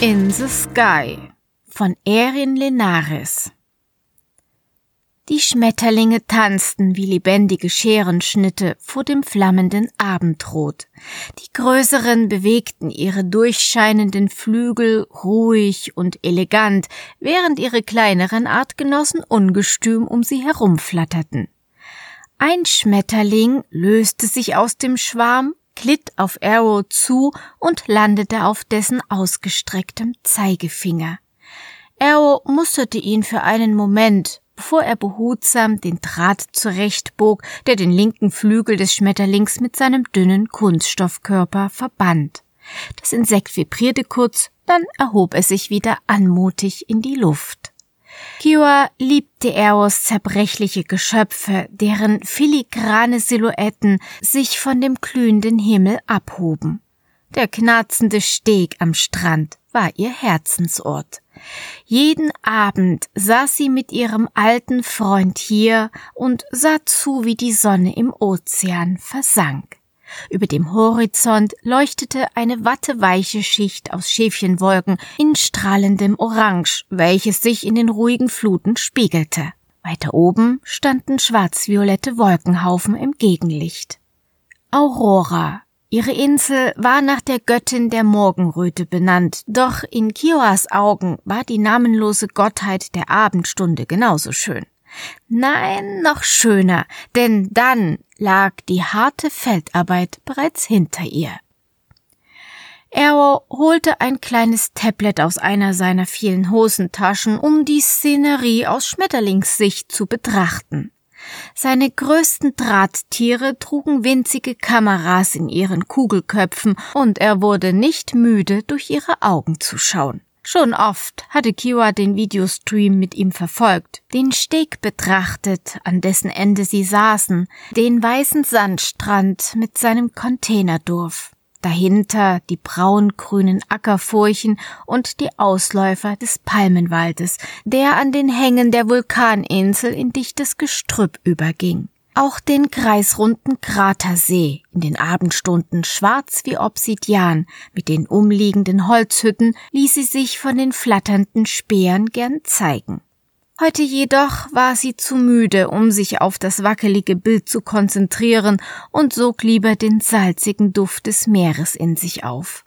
In the Sky von Erin Lenares Die Schmetterlinge tanzten wie lebendige Scherenschnitte vor dem flammenden Abendrot. Die größeren bewegten ihre durchscheinenden Flügel ruhig und elegant, während ihre kleineren Artgenossen ungestüm um sie herumflatterten. Ein Schmetterling löste sich aus dem Schwarm, glitt auf Arrow zu und landete auf dessen ausgestrecktem Zeigefinger. Arrow musterte ihn für einen Moment, bevor er behutsam den Draht zurechtbog, der den linken Flügel des Schmetterlings mit seinem dünnen Kunststoffkörper verband. Das Insekt vibrierte kurz, dann erhob es sich wieder anmutig in die Luft. Kiowa liebte Eros zerbrechliche Geschöpfe, deren filigrane Silhouetten sich von dem glühenden Himmel abhoben. Der knarzende Steg am Strand war ihr Herzensort. Jeden Abend saß sie mit ihrem alten Freund hier und sah zu, wie die Sonne im Ozean versank. Über dem Horizont leuchtete eine watteweiche Schicht aus Schäfchenwolken in strahlendem Orange, welches sich in den ruhigen Fluten spiegelte. Weiter oben standen schwarz-violette Wolkenhaufen im Gegenlicht. Aurora. Ihre Insel war nach der Göttin der Morgenröte benannt, doch in Kioas Augen war die namenlose Gottheit der Abendstunde genauso schön. Nein, noch schöner, denn dann lag die harte Feldarbeit bereits hinter ihr. Arrow holte ein kleines Tablet aus einer seiner vielen Hosentaschen, um die Szenerie aus Schmetterlingssicht zu betrachten. Seine größten Drahttiere trugen winzige Kameras in ihren Kugelköpfen, und er wurde nicht müde, durch ihre Augen zu schauen. Schon oft hatte Kiwa den Videostream mit ihm verfolgt, den Steg betrachtet, an dessen Ende sie saßen, den weißen Sandstrand mit seinem Containerdorf, dahinter die braungrünen Ackerfurchen und die Ausläufer des Palmenwaldes, der an den Hängen der Vulkaninsel in dichtes Gestrüpp überging. Auch den kreisrunden Kratersee in den Abendstunden schwarz wie Obsidian mit den umliegenden Holzhütten ließ sie sich von den flatternden Speeren gern zeigen. Heute jedoch war sie zu müde, um sich auf das wackelige Bild zu konzentrieren und sog lieber den salzigen Duft des Meeres in sich auf.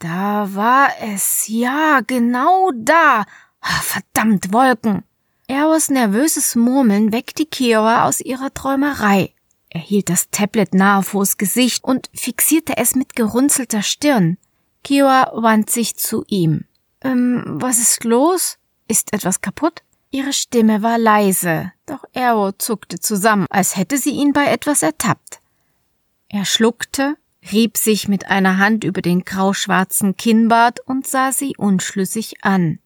Da war es, ja, genau da. Ah, verdammt Wolken. Eros nervöses Murmeln weckte Kiowa aus ihrer Träumerei. Er hielt das Tablet nahe vors Gesicht und fixierte es mit gerunzelter Stirn. Kiowa wand sich zu ihm. Ähm, was ist los? Ist etwas kaputt? Ihre Stimme war leise, doch Ero zuckte zusammen, als hätte sie ihn bei etwas ertappt. Er schluckte, rieb sich mit einer Hand über den grauschwarzen Kinnbart und sah sie unschlüssig an.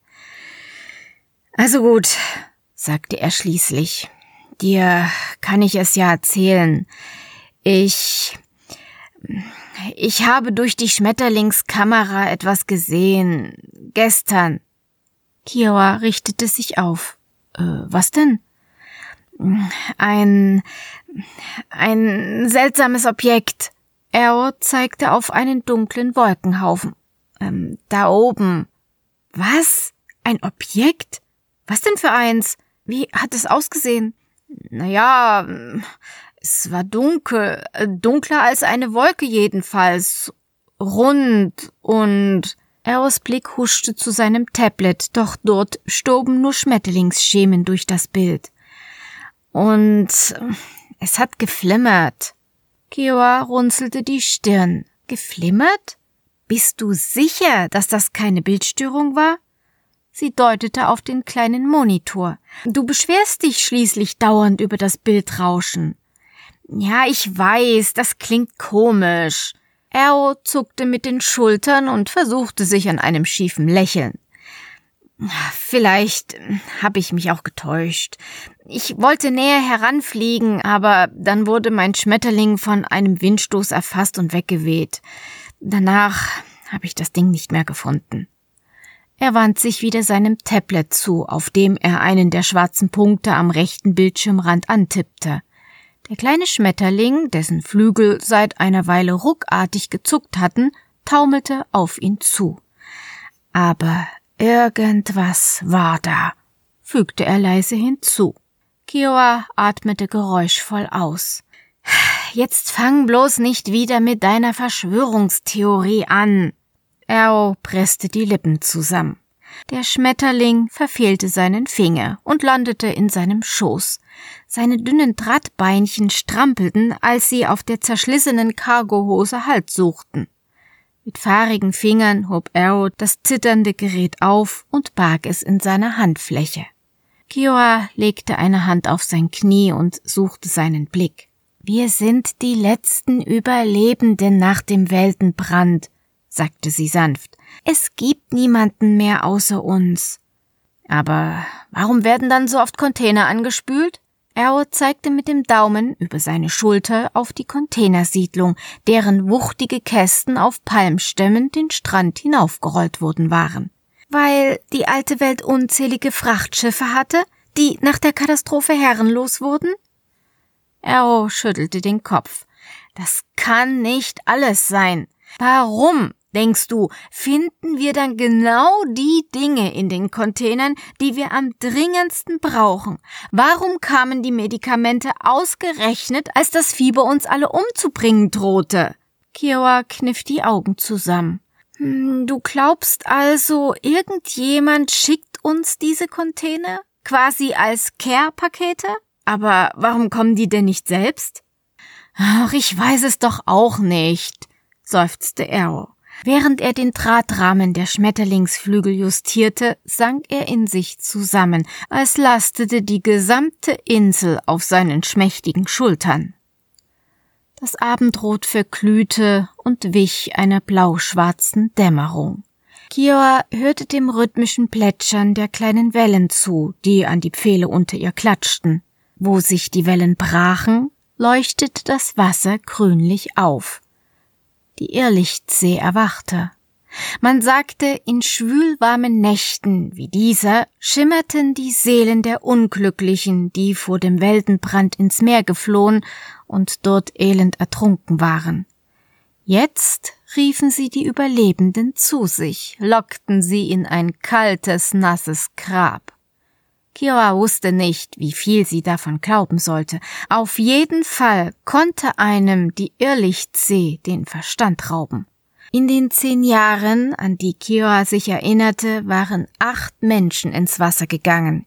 Also gut, sagte er schließlich. Dir kann ich es ja erzählen. Ich. Ich habe durch die Schmetterlingskamera etwas gesehen. Gestern. Kiowa richtete sich auf. Äh, was denn? Ein. ein seltsames Objekt. Ero zeigte auf einen dunklen Wolkenhaufen. Ähm, da oben. Was? Ein Objekt? Was denn für eins? Wie hat es ausgesehen? Naja, es war dunkel, äh, dunkler als eine Wolke jedenfalls, rund und Eros Blick huschte zu seinem Tablet, doch dort stoben nur Schmetterlingsschemen durch das Bild. Und es hat geflimmert. Kiowa runzelte die Stirn. Geflimmert? Bist du sicher, dass das keine Bildstörung war? Sie deutete auf den kleinen Monitor. Du beschwerst dich schließlich dauernd über das Bildrauschen. Ja, ich weiß, das klingt komisch. Ero zuckte mit den Schultern und versuchte sich an einem schiefen Lächeln. Vielleicht habe ich mich auch getäuscht. Ich wollte näher heranfliegen, aber dann wurde mein Schmetterling von einem Windstoß erfasst und weggeweht. Danach habe ich das Ding nicht mehr gefunden. Er wand sich wieder seinem Tablet zu, auf dem er einen der schwarzen Punkte am rechten Bildschirmrand antippte. Der kleine Schmetterling, dessen Flügel seit einer Weile ruckartig gezuckt hatten, taumelte auf ihn zu. Aber irgendwas war da, fügte er leise hinzu. Kiowa atmete geräuschvoll aus. Jetzt fang bloß nicht wieder mit deiner Verschwörungstheorie an. Erro presste die Lippen zusammen. Der Schmetterling verfehlte seinen Finger und landete in seinem Schoß. Seine dünnen Drahtbeinchen strampelten, als sie auf der zerschlissenen Cargohose Halt suchten. Mit fahrigen Fingern hob Arrow das zitternde Gerät auf und barg es in seiner Handfläche. Kioa legte eine Hand auf sein Knie und suchte seinen Blick. Wir sind die letzten Überlebenden nach dem Weltenbrand, sagte sie sanft. Es gibt niemanden mehr außer uns. Aber warum werden dann so oft Container angespült? Arrow zeigte mit dem Daumen über seine Schulter auf die Containersiedlung, deren wuchtige Kästen auf Palmstämmen den Strand hinaufgerollt worden waren. Weil die alte Welt unzählige Frachtschiffe hatte, die nach der Katastrophe herrenlos wurden? Arrow schüttelte den Kopf. Das kann nicht alles sein. Warum Denkst du, finden wir dann genau die Dinge in den Containern, die wir am dringendsten brauchen? Warum kamen die Medikamente ausgerechnet, als das Fieber uns alle umzubringen drohte? Kiowa kniff die Augen zusammen. Hm, du glaubst also, irgendjemand schickt uns diese Container? Quasi als Care-Pakete? Aber warum kommen die denn nicht selbst? Ach, ich weiß es doch auch nicht, seufzte Arrow. Während er den Drahtrahmen der Schmetterlingsflügel justierte, sank er in sich zusammen, als lastete die gesamte Insel auf seinen schmächtigen Schultern. Das Abendrot verglühte und wich einer blauschwarzen Dämmerung. Kioa hörte dem rhythmischen Plätschern der kleinen Wellen zu, die an die Pfähle unter ihr klatschten. Wo sich die Wellen brachen, leuchtete das Wasser grünlich auf die Irrlichtsee erwachte. Man sagte, in schwülwarmen Nächten wie dieser schimmerten die Seelen der Unglücklichen, die vor dem Weltenbrand ins Meer geflohen und dort elend ertrunken waren. Jetzt riefen sie die Überlebenden zu sich, lockten sie in ein kaltes, nasses Grab. Kira wusste nicht, wie viel sie davon glauben sollte. Auf jeden Fall konnte einem die Irrlichtsee den Verstand rauben. In den zehn Jahren, an die Kira sich erinnerte, waren acht Menschen ins Wasser gegangen.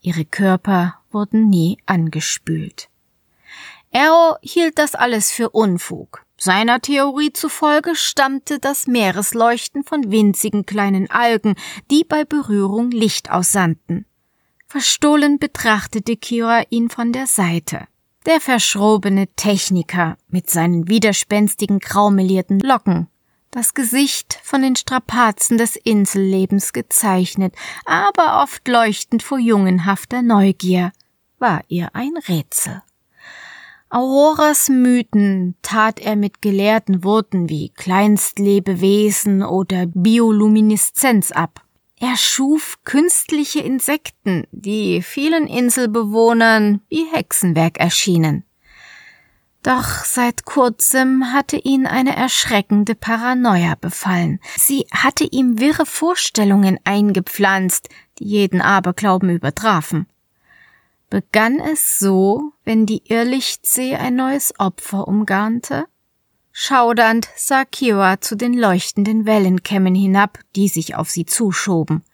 Ihre Körper wurden nie angespült. Arrow hielt das alles für Unfug. Seiner Theorie zufolge stammte das Meeresleuchten von winzigen kleinen Algen, die bei Berührung Licht aussandten. Verstohlen betrachtete Kira ihn von der Seite. Der verschrobene Techniker mit seinen widerspenstigen graumelierten Locken, das Gesicht von den Strapazen des Insellebens gezeichnet, aber oft leuchtend vor jungenhafter Neugier, war ihr ein Rätsel. Auroras Mythen tat er mit gelehrten Worten wie Kleinstlebewesen oder Biolumineszenz ab. Er schuf künstliche Insekten, die vielen Inselbewohnern wie Hexenwerk erschienen. Doch seit kurzem hatte ihn eine erschreckende Paranoia befallen. Sie hatte ihm wirre Vorstellungen eingepflanzt, die jeden Aberglauben übertrafen. Begann es so, wenn die Irrlichtsee ein neues Opfer umgarnte? Schaudernd sah Kira zu den leuchtenden Wellenkämmen hinab, die sich auf sie zuschoben.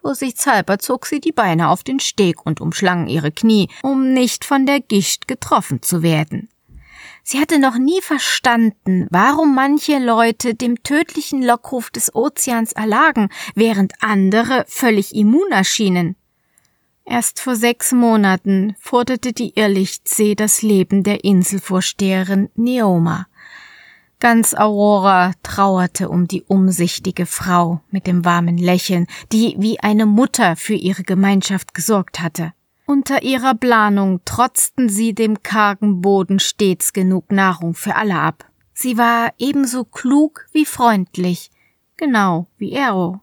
Vorsichtshalber zog sie die Beine auf den Steg und umschlang ihre Knie, um nicht von der Gischt getroffen zu werden. Sie hatte noch nie verstanden, warum manche Leute dem tödlichen Lockruf des Ozeans erlagen, während andere völlig immun erschienen. Erst vor sechs Monaten forderte die Irrlichtsee das Leben der Inselvorsteherin Neoma. Ganz Aurora trauerte um die umsichtige Frau mit dem warmen Lächeln, die wie eine Mutter für ihre Gemeinschaft gesorgt hatte. Unter ihrer Planung trotzten sie dem kargen Boden stets genug Nahrung für alle ab. Sie war ebenso klug wie freundlich, genau wie Ero.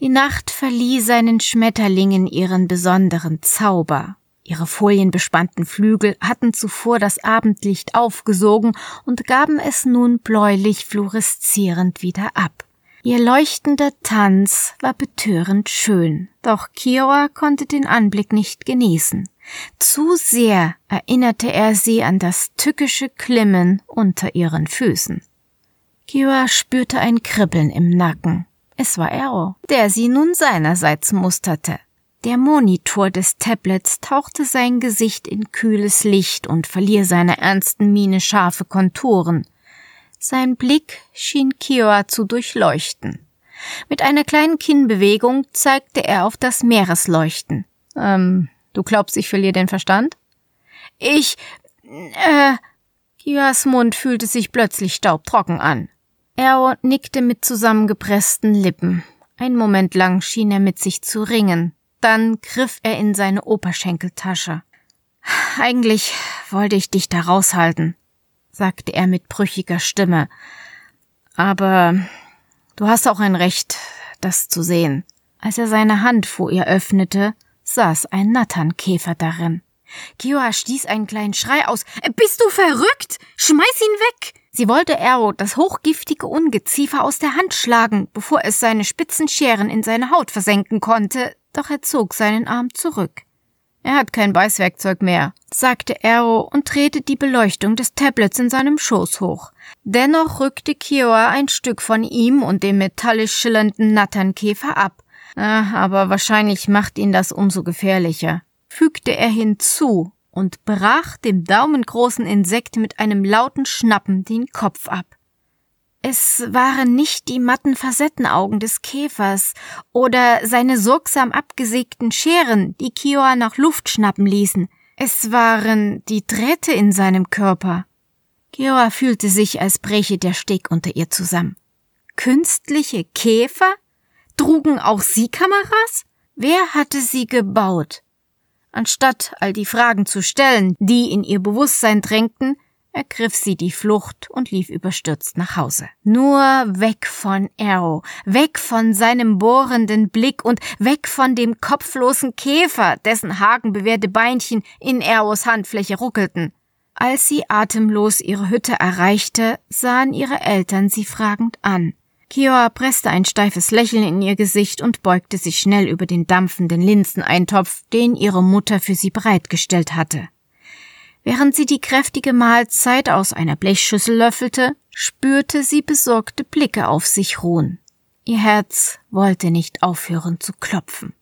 Die Nacht verlieh seinen Schmetterlingen ihren besonderen Zauber. Ihre folienbespannten Flügel hatten zuvor das Abendlicht aufgesogen und gaben es nun bläulich fluoreszierend wieder ab. Ihr leuchtender Tanz war betörend schön, doch Kiowa konnte den Anblick nicht genießen. Zu sehr erinnerte er sie an das tückische Klimmen unter ihren Füßen. Kiowa spürte ein Kribbeln im Nacken. Es war Arrow, der sie nun seinerseits musterte. Der Monitor des Tablets tauchte sein Gesicht in kühles Licht und verlieh seiner ernsten Miene scharfe Konturen. Sein Blick schien Kioa zu durchleuchten. Mit einer kleinen Kinnbewegung zeigte er auf das Meeresleuchten. Ähm, du glaubst, ich verliere den Verstand? Ich, äh, Kioas Mund fühlte sich plötzlich staubtrocken an. Er nickte mit zusammengepressten Lippen. Ein Moment lang schien er mit sich zu ringen. Dann griff er in seine Oberschenkeltasche. Eigentlich wollte ich dich da raushalten sagte er mit brüchiger Stimme. Aber du hast auch ein Recht, das zu sehen. Als er seine Hand vor ihr öffnete, saß ein Natternkäfer darin. Kioa stieß einen kleinen Schrei aus. Bist du verrückt? Schmeiß ihn weg! Sie wollte Arrow das hochgiftige Ungeziefer aus der Hand schlagen, bevor es seine spitzen Scheren in seine Haut versenken konnte, doch er zog seinen Arm zurück. Er hat kein Beißwerkzeug mehr, sagte Arrow und drehte die Beleuchtung des Tablets in seinem Schoß hoch. Dennoch rückte Kioa ein Stück von ihm und dem metallisch schillernden Natternkäfer ab. Ah, aber wahrscheinlich macht ihn das umso gefährlicher, fügte er hinzu und brach dem daumengroßen Insekt mit einem lauten Schnappen den Kopf ab. Es waren nicht die matten Facettenaugen des Käfers oder seine sorgsam abgesägten Scheren, die Kioa nach Luft schnappen ließen. Es waren die Drähte in seinem Körper. Kioa fühlte sich, als breche der Steg unter ihr zusammen. Künstliche Käfer? Trugen auch sie Kameras? Wer hatte sie gebaut? Anstatt all die Fragen zu stellen, die in ihr Bewusstsein drängten, ergriff sie die Flucht und lief überstürzt nach Hause. Nur weg von Arrow, weg von seinem bohrenden Blick und weg von dem kopflosen Käfer, dessen hakenbewehrte Beinchen in Arrows Handfläche ruckelten. Als sie atemlos ihre Hütte erreichte, sahen ihre Eltern sie fragend an. Kioa presste ein steifes Lächeln in ihr Gesicht und beugte sich schnell über den dampfenden Linseneintopf, den ihre Mutter für sie bereitgestellt hatte. Während sie die kräftige Mahlzeit aus einer Blechschüssel löffelte, spürte sie besorgte Blicke auf sich ruhen. Ihr Herz wollte nicht aufhören zu klopfen.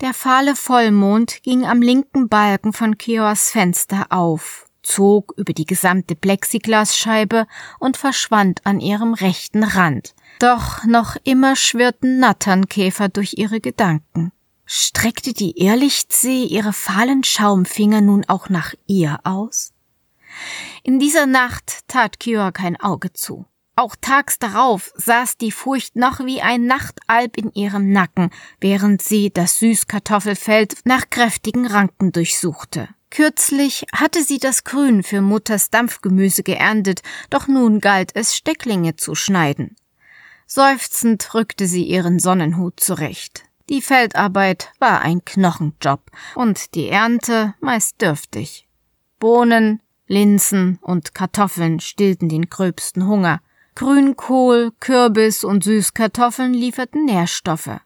Der fahle Vollmond ging am linken Balken von Kioas Fenster auf, zog über die gesamte Plexiglasscheibe und verschwand an ihrem rechten Rand. Doch noch immer schwirrten Natternkäfer durch ihre Gedanken. Streckte die Irrlichtsee ihre fahlen Schaumfinger nun auch nach ihr aus? In dieser Nacht tat Kyoa kein Auge zu. Auch tags darauf saß die Furcht noch wie ein Nachtalb in ihrem Nacken, während sie das Süßkartoffelfeld nach kräftigen Ranken durchsuchte. Kürzlich hatte sie das Grün für Mutters Dampfgemüse geerntet, doch nun galt es, Stecklinge zu schneiden. Seufzend rückte sie ihren Sonnenhut zurecht. Die Feldarbeit war ein Knochenjob und die Ernte meist dürftig. Bohnen, Linsen und Kartoffeln stillten den gröbsten Hunger. Grünkohl, Kürbis und Süßkartoffeln lieferten Nährstoffe.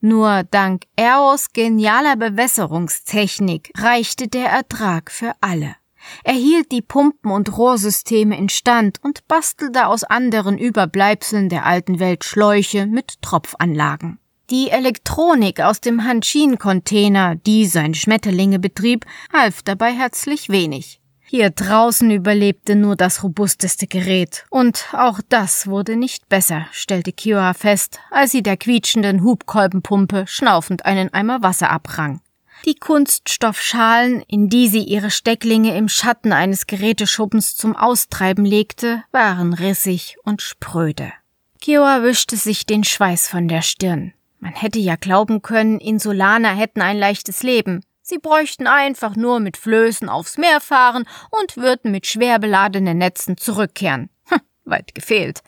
Nur dank Eros genialer Bewässerungstechnik reichte der Ertrag für alle. Er hielt die Pumpen und Rohrsysteme instand und bastelte aus anderen Überbleibseln der alten Welt Schläuche mit Tropfanlagen. Die Elektronik aus dem Hanshin-Container, die seine Schmetterlinge betrieb, half dabei herzlich wenig. Hier draußen überlebte nur das robusteste Gerät, und auch das wurde nicht besser, stellte Kioa fest, als sie der quietschenden Hubkolbenpumpe schnaufend einen Eimer Wasser abrang. Die Kunststoffschalen, in die sie ihre Stecklinge im Schatten eines Geräteschuppens zum Austreiben legte, waren rissig und spröde. Kioa wischte sich den Schweiß von der Stirn. Man hätte ja glauben können, Insulaner hätten ein leichtes Leben. Sie bräuchten einfach nur mit Flößen aufs Meer fahren und würden mit schwer beladenen Netzen zurückkehren. Hm, weit gefehlt.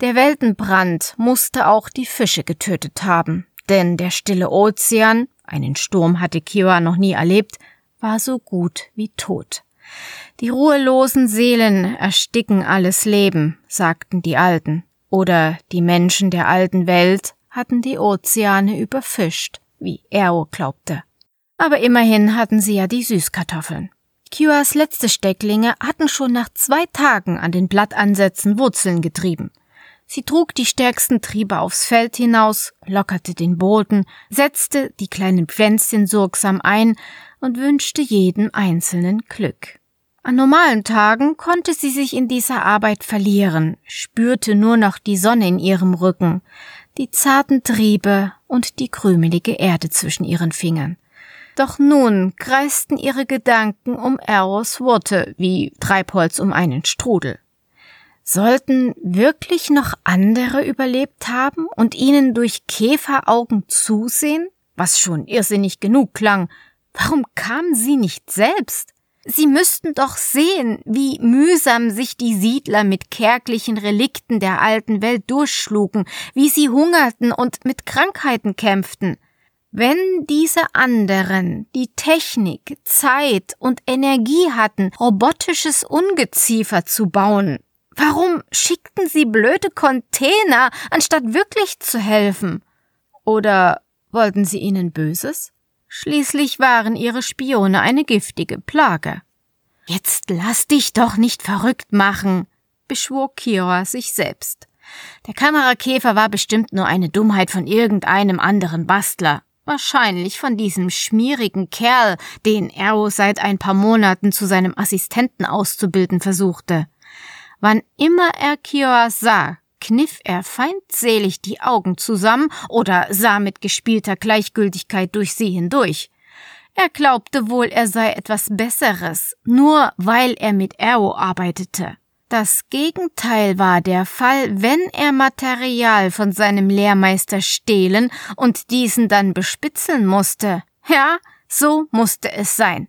Der Weltenbrand musste auch die Fische getötet haben, denn der stille Ozean, einen Sturm hatte Kiowa noch nie erlebt, war so gut wie tot. Die ruhelosen Seelen ersticken alles Leben, sagten die Alten. Oder die Menschen der alten Welt hatten die Ozeane überfischt, wie Ero glaubte. Aber immerhin hatten sie ja die Süßkartoffeln. Kiwas letzte Stecklinge hatten schon nach zwei Tagen an den Blattansätzen Wurzeln getrieben. Sie trug die stärksten Triebe aufs Feld hinaus, lockerte den Boden, setzte die kleinen Pflänzchen sorgsam ein und wünschte jedem einzelnen Glück. An normalen Tagen konnte sie sich in dieser Arbeit verlieren, spürte nur noch die Sonne in ihrem Rücken, die zarten Triebe und die krümelige Erde zwischen ihren Fingern. Doch nun kreisten ihre Gedanken um Eros Worte wie Treibholz um einen Strudel. Sollten wirklich noch andere überlebt haben und ihnen durch Käferaugen zusehen? Was schon irrsinnig genug klang. Warum kamen sie nicht selbst? Sie müssten doch sehen, wie mühsam sich die Siedler mit kärglichen Relikten der alten Welt durchschlugen, wie sie hungerten und mit Krankheiten kämpften. Wenn diese anderen die Technik, Zeit und Energie hatten, robotisches Ungeziefer zu bauen, warum schickten sie blöde Container, anstatt wirklich zu helfen? Oder wollten sie ihnen Böses? Schließlich waren ihre Spione eine giftige Plage. Jetzt lass dich doch nicht verrückt machen, beschwor Kira sich selbst. Der Kamerakäfer war bestimmt nur eine Dummheit von irgendeinem anderen Bastler. Wahrscheinlich von diesem schmierigen Kerl, den Arrow seit ein paar Monaten zu seinem Assistenten auszubilden versuchte. Wann immer er Kioa sah, kniff er feindselig die Augen zusammen oder sah mit gespielter Gleichgültigkeit durch sie hindurch. Er glaubte wohl, er sei etwas Besseres, nur weil er mit Arrow arbeitete. Das Gegenteil war der Fall, wenn er Material von seinem Lehrmeister stehlen und diesen dann bespitzeln musste. Ja, so musste es sein.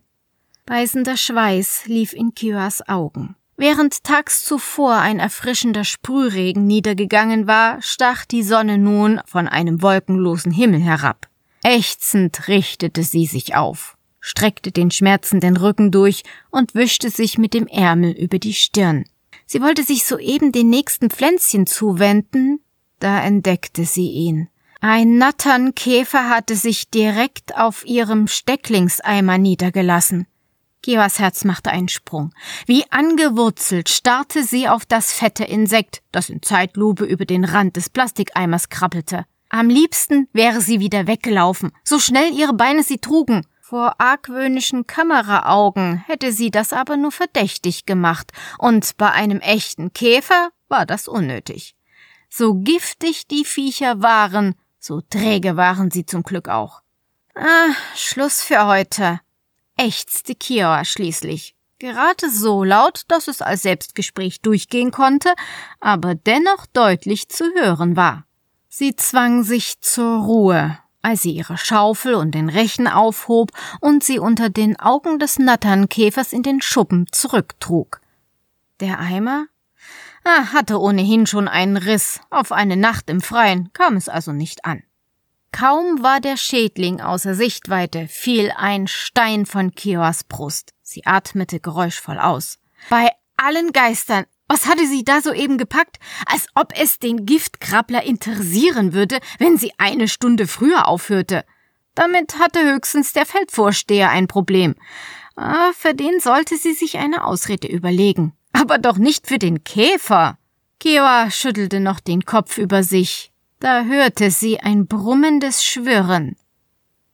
Beißender Schweiß lief in Kiwas Augen. Während tags zuvor ein erfrischender Sprühregen niedergegangen war, stach die Sonne nun von einem wolkenlosen Himmel herab. Ächzend richtete sie sich auf, streckte den schmerzenden Rücken durch und wischte sich mit dem Ärmel über die Stirn. Sie wollte sich soeben den nächsten Pflänzchen zuwenden, da entdeckte sie ihn. Ein Natternkäfer hatte sich direkt auf ihrem Stecklingseimer niedergelassen. Gewas Herz machte einen Sprung. Wie angewurzelt starrte sie auf das fette Insekt, das in Zeitlupe über den Rand des Plastikeimers krabbelte. Am liebsten wäre sie wieder weggelaufen, so schnell ihre Beine sie trugen. Vor argwöhnischen Kameraaugen hätte sie das aber nur verdächtig gemacht, und bei einem echten Käfer war das unnötig. So giftig die Viecher waren, so träge waren sie zum Glück auch. Ah, Schluss für heute, ächzte Kioa schließlich. Gerade so laut, dass es als Selbstgespräch durchgehen konnte, aber dennoch deutlich zu hören war. Sie zwang sich zur Ruhe als sie ihre Schaufel und den Rechen aufhob und sie unter den Augen des Natternkäfers in den Schuppen zurücktrug. Der Eimer ah, hatte ohnehin schon einen Riss, auf eine Nacht im Freien kam es also nicht an. Kaum war der Schädling außer Sichtweite, fiel ein Stein von Kioas Brust. Sie atmete geräuschvoll aus. Bei allen Geistern was hatte sie da soeben gepackt? Als ob es den Giftkrabbler interessieren würde, wenn sie eine Stunde früher aufhörte. Damit hatte höchstens der Feldvorsteher ein Problem. Ah, für den sollte sie sich eine Ausrede überlegen. Aber doch nicht für den Käfer. Kiowa schüttelte noch den Kopf über sich. Da hörte sie ein brummendes Schwirren.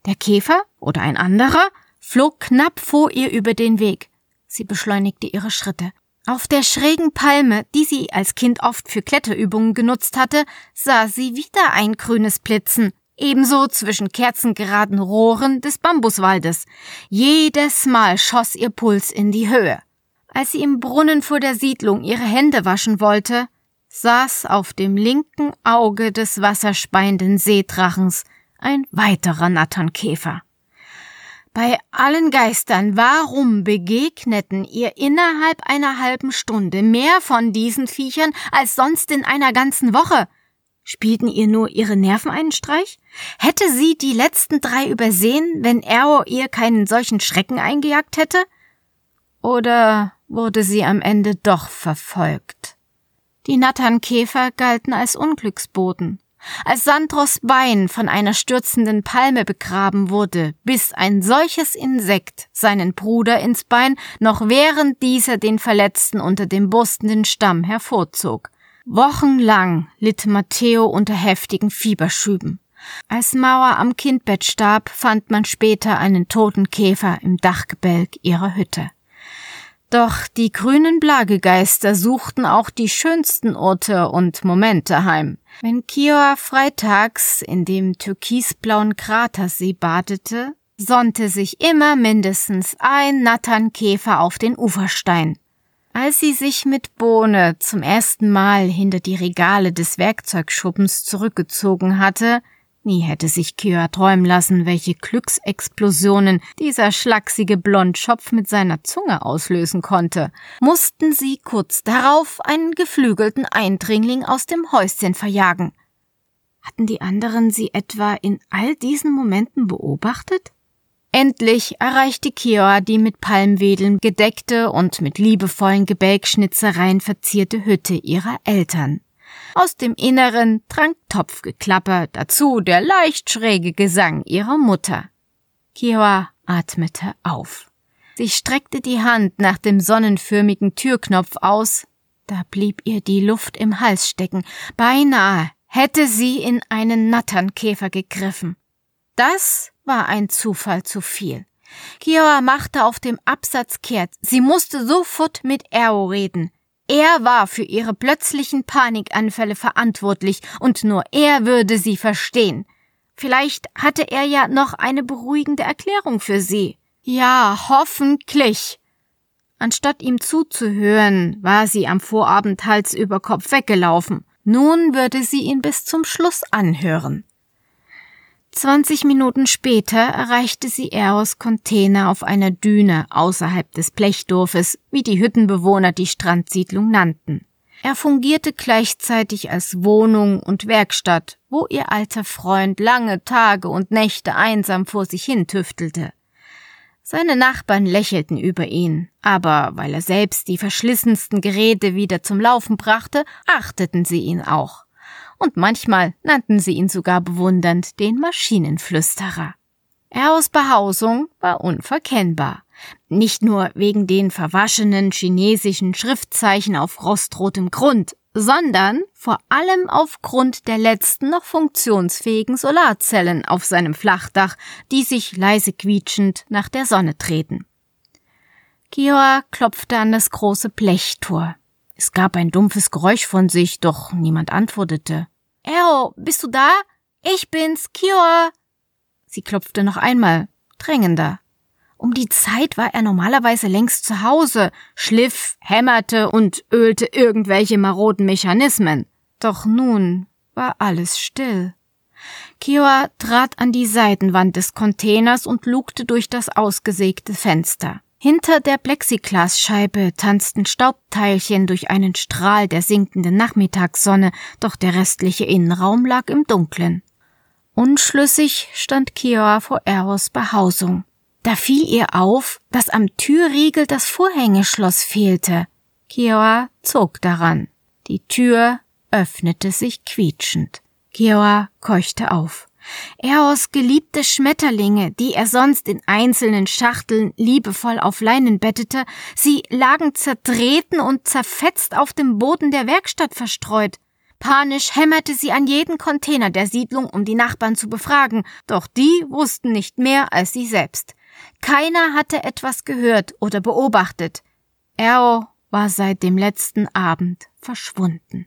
Der Käfer oder ein anderer flog knapp vor ihr über den Weg. Sie beschleunigte ihre Schritte. Auf der schrägen Palme, die sie als Kind oft für Kletterübungen genutzt hatte, sah sie wieder ein grünes Blitzen, ebenso zwischen kerzengeraden Rohren des Bambuswaldes. Jedes Mal schoss ihr Puls in die Höhe. Als sie im Brunnen vor der Siedlung ihre Hände waschen wollte, saß auf dem linken Auge des wasserspeienden Seedrachens ein weiterer Natternkäfer. Bei allen Geistern, warum begegneten ihr innerhalb einer halben Stunde mehr von diesen Viechern als sonst in einer ganzen Woche? Spielten ihr nur ihre Nerven einen Streich? Hätte sie die letzten drei übersehen, wenn Arrow ihr keinen solchen Schrecken eingejagt hätte? Oder wurde sie am Ende doch verfolgt? Die Natternkäfer galten als Unglücksboten. Als Sandros Bein von einer stürzenden Palme begraben wurde, biss ein solches Insekt seinen Bruder ins Bein, noch während dieser den Verletzten unter dem burstenden Stamm hervorzog. Wochenlang litt Matteo unter heftigen Fieberschüben. Als Mauer am Kindbett starb, fand man später einen toten Käfer im Dachgebälk ihrer Hütte. Doch die grünen Plagegeister suchten auch die schönsten Orte und Momente heim. Wenn Kioa freitags in dem türkisblauen Kratersee badete, sonnte sich immer mindestens ein Natternkäfer auf den Uferstein. Als sie sich mit Bohne zum ersten Mal hinter die Regale des Werkzeugschuppens zurückgezogen hatte, Nie hätte sich Kira träumen lassen, welche Glücksexplosionen dieser schlachsige Blondschopf mit seiner Zunge auslösen konnte. Mussten sie kurz darauf einen geflügelten Eindringling aus dem Häuschen verjagen. Hatten die anderen sie etwa in all diesen Momenten beobachtet? Endlich erreichte Kioa die mit Palmwedeln gedeckte und mit liebevollen Gebälkschnitzereien verzierte Hütte ihrer Eltern. Aus dem Inneren drang Topfgeklapper, dazu der leicht schräge Gesang ihrer Mutter. Kioa atmete auf. Sie streckte die Hand nach dem sonnenförmigen Türknopf aus, da blieb ihr die Luft im Hals stecken, beinahe hätte sie in einen Natternkäfer gegriffen. Das war ein Zufall zu viel. Kioa machte auf dem Absatz kehrt. Sie musste sofort mit Ero reden. Er war für ihre plötzlichen Panikanfälle verantwortlich und nur er würde sie verstehen. Vielleicht hatte er ja noch eine beruhigende Erklärung für sie. Ja, hoffentlich. Anstatt ihm zuzuhören, war sie am Vorabend Hals über Kopf weggelaufen. Nun würde sie ihn bis zum Schluss anhören. Zwanzig Minuten später erreichte sie Eros Container auf einer Düne außerhalb des Blechdorfes, wie die Hüttenbewohner die Strandsiedlung nannten. Er fungierte gleichzeitig als Wohnung und Werkstatt, wo ihr alter Freund lange Tage und Nächte einsam vor sich hin tüftelte. Seine Nachbarn lächelten über ihn, aber weil er selbst die verschlissensten Geräte wieder zum Laufen brachte, achteten sie ihn auch und manchmal nannten sie ihn sogar bewundernd den Maschinenflüsterer. Eros Behausung war unverkennbar. Nicht nur wegen den verwaschenen chinesischen Schriftzeichen auf rostrotem Grund, sondern vor allem aufgrund der letzten noch funktionsfähigen Solarzellen auf seinem Flachdach, die sich leise quietschend nach der Sonne treten. Kioa klopfte an das große Blechtor. Es gab ein dumpfes Geräusch von sich, doch niemand antwortete. Ero, bist du da? Ich bin's, Kioa. Sie klopfte noch einmal, drängender. Um die Zeit war er normalerweise längst zu Hause, schliff, hämmerte und ölte irgendwelche maroden Mechanismen. Doch nun war alles still. Kioa trat an die Seitenwand des Containers und lugte durch das ausgesägte Fenster. Hinter der Plexiglasscheibe tanzten Staubteilchen durch einen Strahl der sinkenden Nachmittagssonne, doch der restliche Innenraum lag im Dunklen. Unschlüssig stand Kioa vor Eros Behausung. Da fiel ihr auf, dass am Türriegel das Vorhängeschloss fehlte. Kioa zog daran. Die Tür öffnete sich quietschend. Kioa keuchte auf. Eros geliebte Schmetterlinge, die er sonst in einzelnen Schachteln liebevoll auf Leinen bettete, sie lagen zertreten und zerfetzt auf dem Boden der Werkstatt verstreut. Panisch hämmerte sie an jeden Container der Siedlung, um die Nachbarn zu befragen, doch die wussten nicht mehr als sie selbst. Keiner hatte etwas gehört oder beobachtet. Ero war seit dem letzten Abend verschwunden.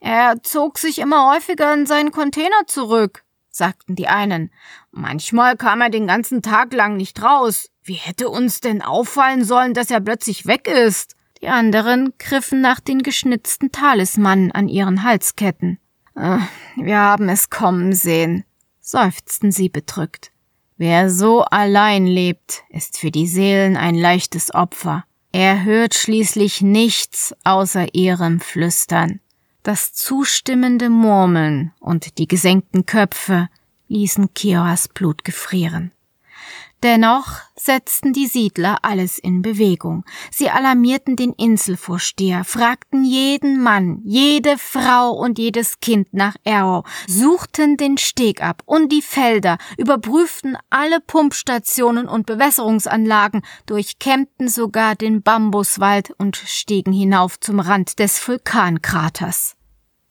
Er zog sich immer häufiger in seinen Container zurück, sagten die einen. Manchmal kam er den ganzen Tag lang nicht raus. Wie hätte uns denn auffallen sollen, dass er plötzlich weg ist? Die anderen griffen nach den geschnitzten Talismanen an ihren Halsketten. Äh, wir haben es kommen sehen, seufzten sie bedrückt. Wer so allein lebt, ist für die Seelen ein leichtes Opfer. Er hört schließlich nichts außer ihrem Flüstern. Das zustimmende Murmeln und die gesenkten Köpfe ließen Kioas Blut gefrieren. Dennoch setzten die Siedler alles in Bewegung. Sie alarmierten den Inselvorsteher, fragten jeden Mann, jede Frau und jedes Kind nach Arrow, suchten den Steg ab und die Felder, überprüften alle Pumpstationen und Bewässerungsanlagen, durchkämmten sogar den Bambuswald und stiegen hinauf zum Rand des Vulkankraters.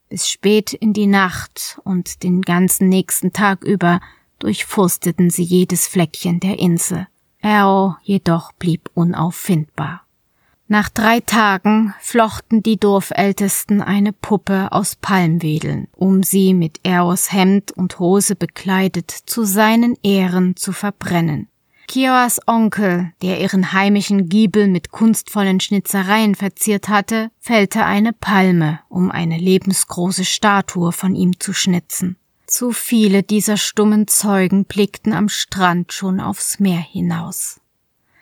Bis spät in die Nacht und den ganzen nächsten Tag über durchforsteten sie jedes Fleckchen der Insel. Ero jedoch blieb unauffindbar. Nach drei Tagen flochten die Dorfältesten eine Puppe aus Palmwedeln, um sie mit Eros Hemd und Hose bekleidet zu seinen Ehren zu verbrennen. Kioas Onkel, der ihren heimischen Giebel mit kunstvollen Schnitzereien verziert hatte, fällte eine Palme, um eine lebensgroße Statue von ihm zu schnitzen. Zu viele dieser stummen Zeugen blickten am Strand schon aufs Meer hinaus.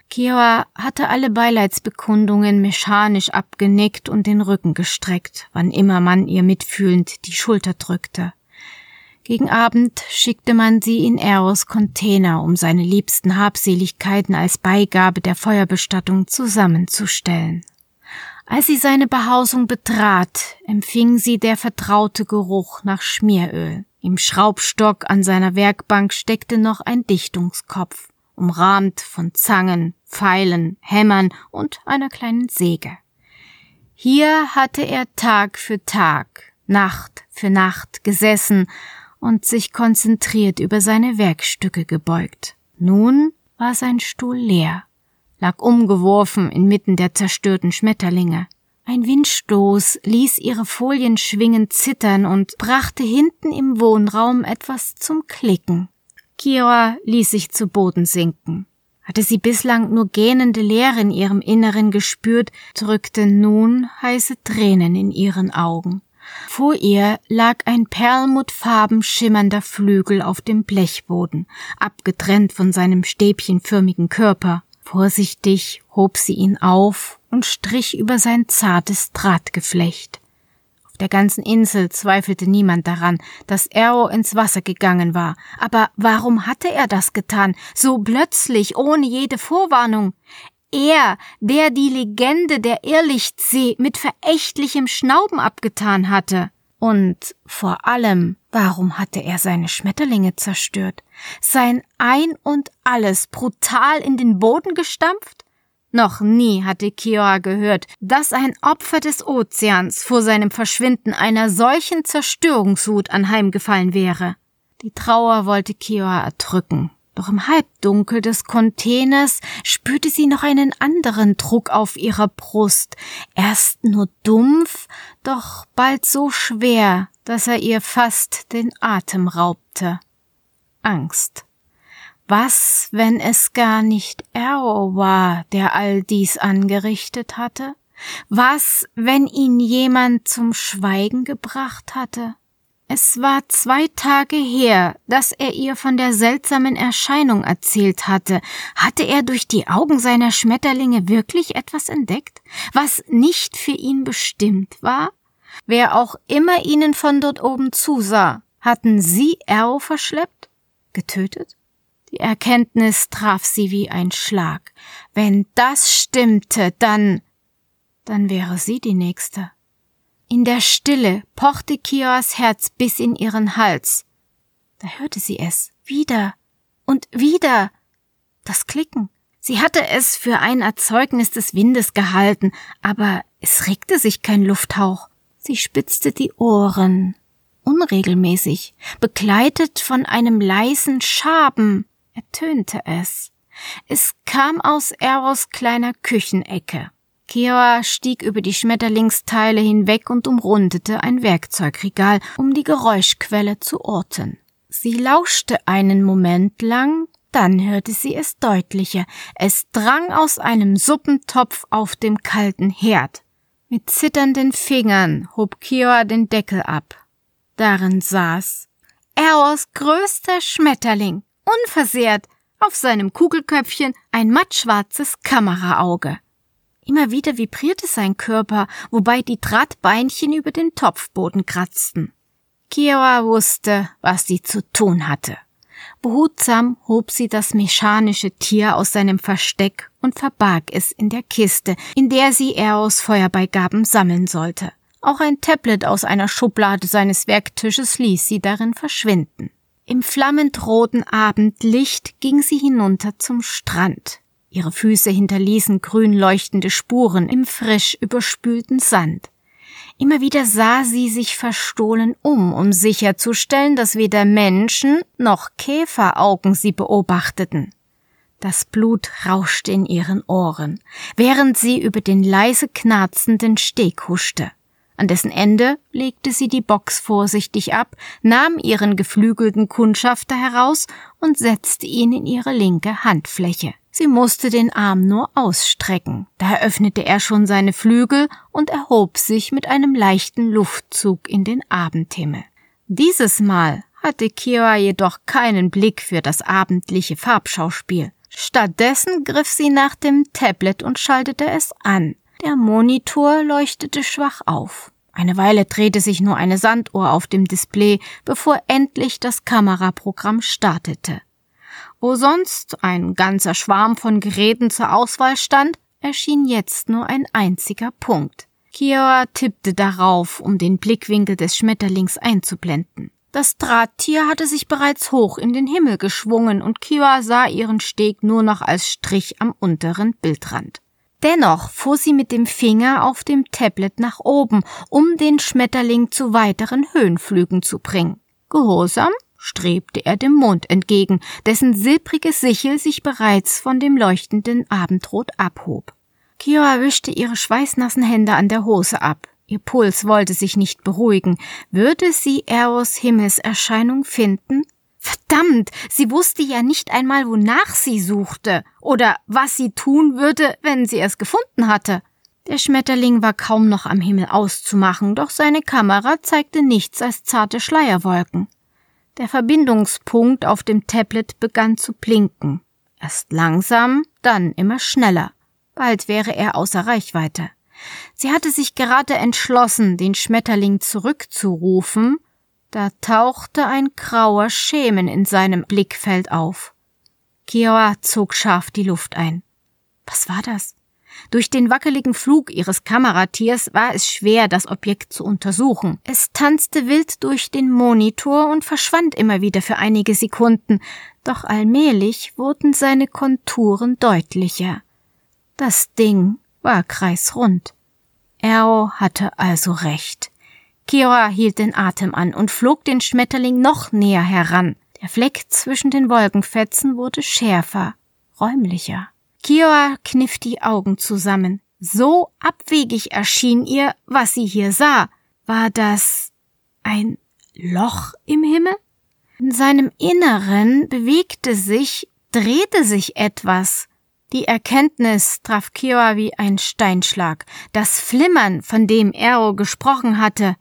Kiowa hatte alle Beileidsbekundungen mechanisch abgenickt und den Rücken gestreckt, wann immer man ihr mitfühlend die Schulter drückte. Gegen Abend schickte man sie in Eros Container, um seine liebsten Habseligkeiten als Beigabe der Feuerbestattung zusammenzustellen. Als sie seine Behausung betrat, empfing sie der vertraute Geruch nach Schmieröl. Im Schraubstock an seiner Werkbank steckte noch ein Dichtungskopf, umrahmt von Zangen, Pfeilen, Hämmern und einer kleinen Säge. Hier hatte er Tag für Tag, Nacht für Nacht gesessen und sich konzentriert über seine Werkstücke gebeugt. Nun war sein Stuhl leer, lag umgeworfen inmitten der zerstörten Schmetterlinge. Ein Windstoß ließ ihre Folienschwingen zittern und brachte hinten im Wohnraum etwas zum Klicken. Kira ließ sich zu Boden sinken. Hatte sie bislang nur gähnende Leere in ihrem Inneren gespürt, drückten nun heiße Tränen in ihren Augen. Vor ihr lag ein perlmuttfarben schimmernder Flügel auf dem Blechboden, abgetrennt von seinem stäbchenförmigen Körper. Vorsichtig hob sie ihn auf und strich über sein zartes Drahtgeflecht. Auf der ganzen Insel zweifelte niemand daran, dass Arrow ins Wasser gegangen war. Aber warum hatte er das getan? So plötzlich, ohne jede Vorwarnung. Er, der die Legende der Irrlichtsee mit verächtlichem Schnauben abgetan hatte. Und vor allem, warum hatte er seine Schmetterlinge zerstört? Sein Ein und alles brutal in den Boden gestampft? Noch nie hatte Kioa gehört, dass ein Opfer des Ozeans vor seinem Verschwinden einer solchen Zerstörungswut anheimgefallen wäre. Die Trauer wollte Kioa erdrücken. Doch im Halbdunkel des Containers spürte sie noch einen anderen Druck auf ihrer Brust, erst nur dumpf, doch bald so schwer, dass er ihr fast den Atem raubte. Angst. Was, wenn es gar nicht Arrow war, der all dies angerichtet hatte? Was, wenn ihn jemand zum Schweigen gebracht hatte? Es war zwei Tage her, dass er ihr von der seltsamen Erscheinung erzählt hatte. Hatte er durch die Augen seiner Schmetterlinge wirklich etwas entdeckt, was nicht für ihn bestimmt war? Wer auch immer ihnen von dort oben zusah, hatten sie Arrow verschleppt? Getötet? Die Erkenntnis traf sie wie ein Schlag. Wenn das stimmte, dann, dann wäre sie die Nächste. In der Stille pochte Kioas Herz bis in ihren Hals. Da hörte sie es. Wieder und wieder. Das Klicken. Sie hatte es für ein Erzeugnis des Windes gehalten, aber es regte sich kein Lufthauch. Sie spitzte die Ohren. Unregelmäßig, begleitet von einem leisen Schaben, ertönte es. Es kam aus Eros kleiner Küchenecke. Kioa stieg über die Schmetterlingsteile hinweg und umrundete ein Werkzeugregal, um die Geräuschquelle zu orten. Sie lauschte einen Moment lang, dann hörte sie es deutlicher. Es drang aus einem Suppentopf auf dem kalten Herd. Mit zitternden Fingern hob Kioa den Deckel ab. Darin saß Eros größter Schmetterling, unversehrt, auf seinem Kugelköpfchen ein mattschwarzes Kameraauge. Immer wieder vibrierte sein Körper, wobei die Drahtbeinchen über den Topfboden kratzten. Kiowa wusste, was sie zu tun hatte. Behutsam hob sie das mechanische Tier aus seinem Versteck und verbarg es in der Kiste, in der sie Eros Feuerbeigaben sammeln sollte. Auch ein Tablet aus einer Schublade seines Werktisches ließ sie darin verschwinden. Im flammend roten Abendlicht ging sie hinunter zum Strand. Ihre Füße hinterließen grün leuchtende Spuren im frisch überspülten Sand. Immer wieder sah sie sich verstohlen um, um sicherzustellen, dass weder Menschen noch Käferaugen sie beobachteten. Das Blut rauschte in ihren Ohren, während sie über den leise knarzenden Steg huschte. An dessen Ende legte sie die Box vorsichtig ab, nahm ihren geflügelten Kundschafter heraus und setzte ihn in ihre linke Handfläche. Sie musste den Arm nur ausstrecken. Da öffnete er schon seine Flügel und erhob sich mit einem leichten Luftzug in den Abendhimmel. Dieses Mal hatte Kira jedoch keinen Blick für das abendliche Farbschauspiel. Stattdessen griff sie nach dem Tablet und schaltete es an. Der Monitor leuchtete schwach auf. Eine Weile drehte sich nur eine Sanduhr auf dem Display, bevor endlich das Kameraprogramm startete. Wo sonst ein ganzer Schwarm von Geräten zur Auswahl stand, erschien jetzt nur ein einziger Punkt. Kiora tippte darauf, um den Blickwinkel des Schmetterlings einzublenden. Das Drahttier hatte sich bereits hoch in den Himmel geschwungen und Kiora sah ihren Steg nur noch als Strich am unteren Bildrand. Dennoch fuhr sie mit dem Finger auf dem Tablet nach oben, um den Schmetterling zu weiteren Höhenflügen zu bringen. Gehorsam strebte er dem Mond entgegen, dessen silbrige Sichel sich bereits von dem leuchtenden Abendrot abhob. Kira wischte ihre schweißnassen Hände an der Hose ab. Ihr Puls wollte sich nicht beruhigen. Würde sie Eros Himmelserscheinung finden? Verdammt, sie wusste ja nicht einmal, wonach sie suchte oder was sie tun würde, wenn sie es gefunden hatte. Der Schmetterling war kaum noch am Himmel auszumachen, doch seine Kamera zeigte nichts als zarte Schleierwolken. Der Verbindungspunkt auf dem Tablet begann zu blinken. Erst langsam, dann immer schneller. Bald wäre er außer Reichweite. Sie hatte sich gerade entschlossen, den Schmetterling zurückzurufen, da tauchte ein grauer Schemen in seinem Blickfeld auf. Kiowa zog scharf die Luft ein. Was war das? Durch den wackeligen Flug ihres Kameratiers war es schwer, das Objekt zu untersuchen. Es tanzte wild durch den Monitor und verschwand immer wieder für einige Sekunden, doch allmählich wurden seine Konturen deutlicher. Das Ding war kreisrund. Ero hatte also recht. Kiora hielt den Atem an und flog den Schmetterling noch näher heran. Der Fleck zwischen den Wolkenfetzen wurde schärfer, räumlicher. Kioa kniff die Augen zusammen. So abwegig erschien ihr, was sie hier sah. War das ein Loch im Himmel? In seinem Inneren bewegte sich, drehte sich etwas. Die Erkenntnis traf Kioa wie ein Steinschlag. Das Flimmern, von dem Ero gesprochen hatte,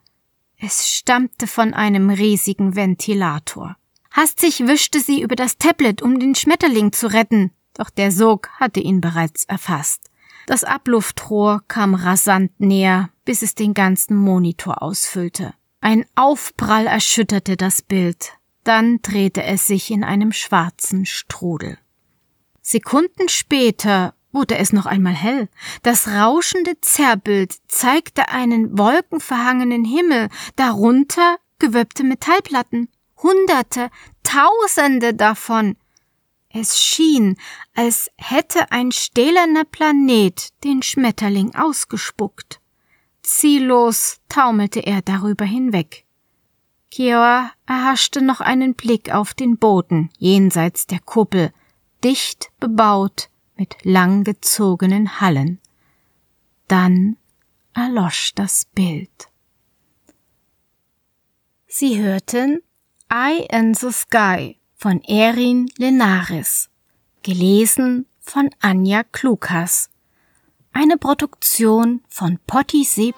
es stammte von einem riesigen Ventilator. Hastig wischte sie über das Tablet, um den Schmetterling zu retten. Doch der Sog hatte ihn bereits erfasst. Das Abluftrohr kam rasant näher, bis es den ganzen Monitor ausfüllte. Ein Aufprall erschütterte das Bild. Dann drehte es sich in einem schwarzen Strudel. Sekunden später wurde es noch einmal hell. Das rauschende Zerrbild zeigte einen wolkenverhangenen Himmel, darunter gewölbte Metallplatten. Hunderte, Tausende davon. Es schien, als hätte ein stählerner Planet den Schmetterling ausgespuckt. Ziellos taumelte er darüber hinweg. Kioa erhaschte noch einen Blick auf den Boden jenseits der Kuppel, dicht bebaut mit langgezogenen Hallen. Dann erlosch das Bild. Sie hörten Eye in the Sky von Erin Lenaris. Gelesen von Anja Klukas. Eine Produktion von pottysee.de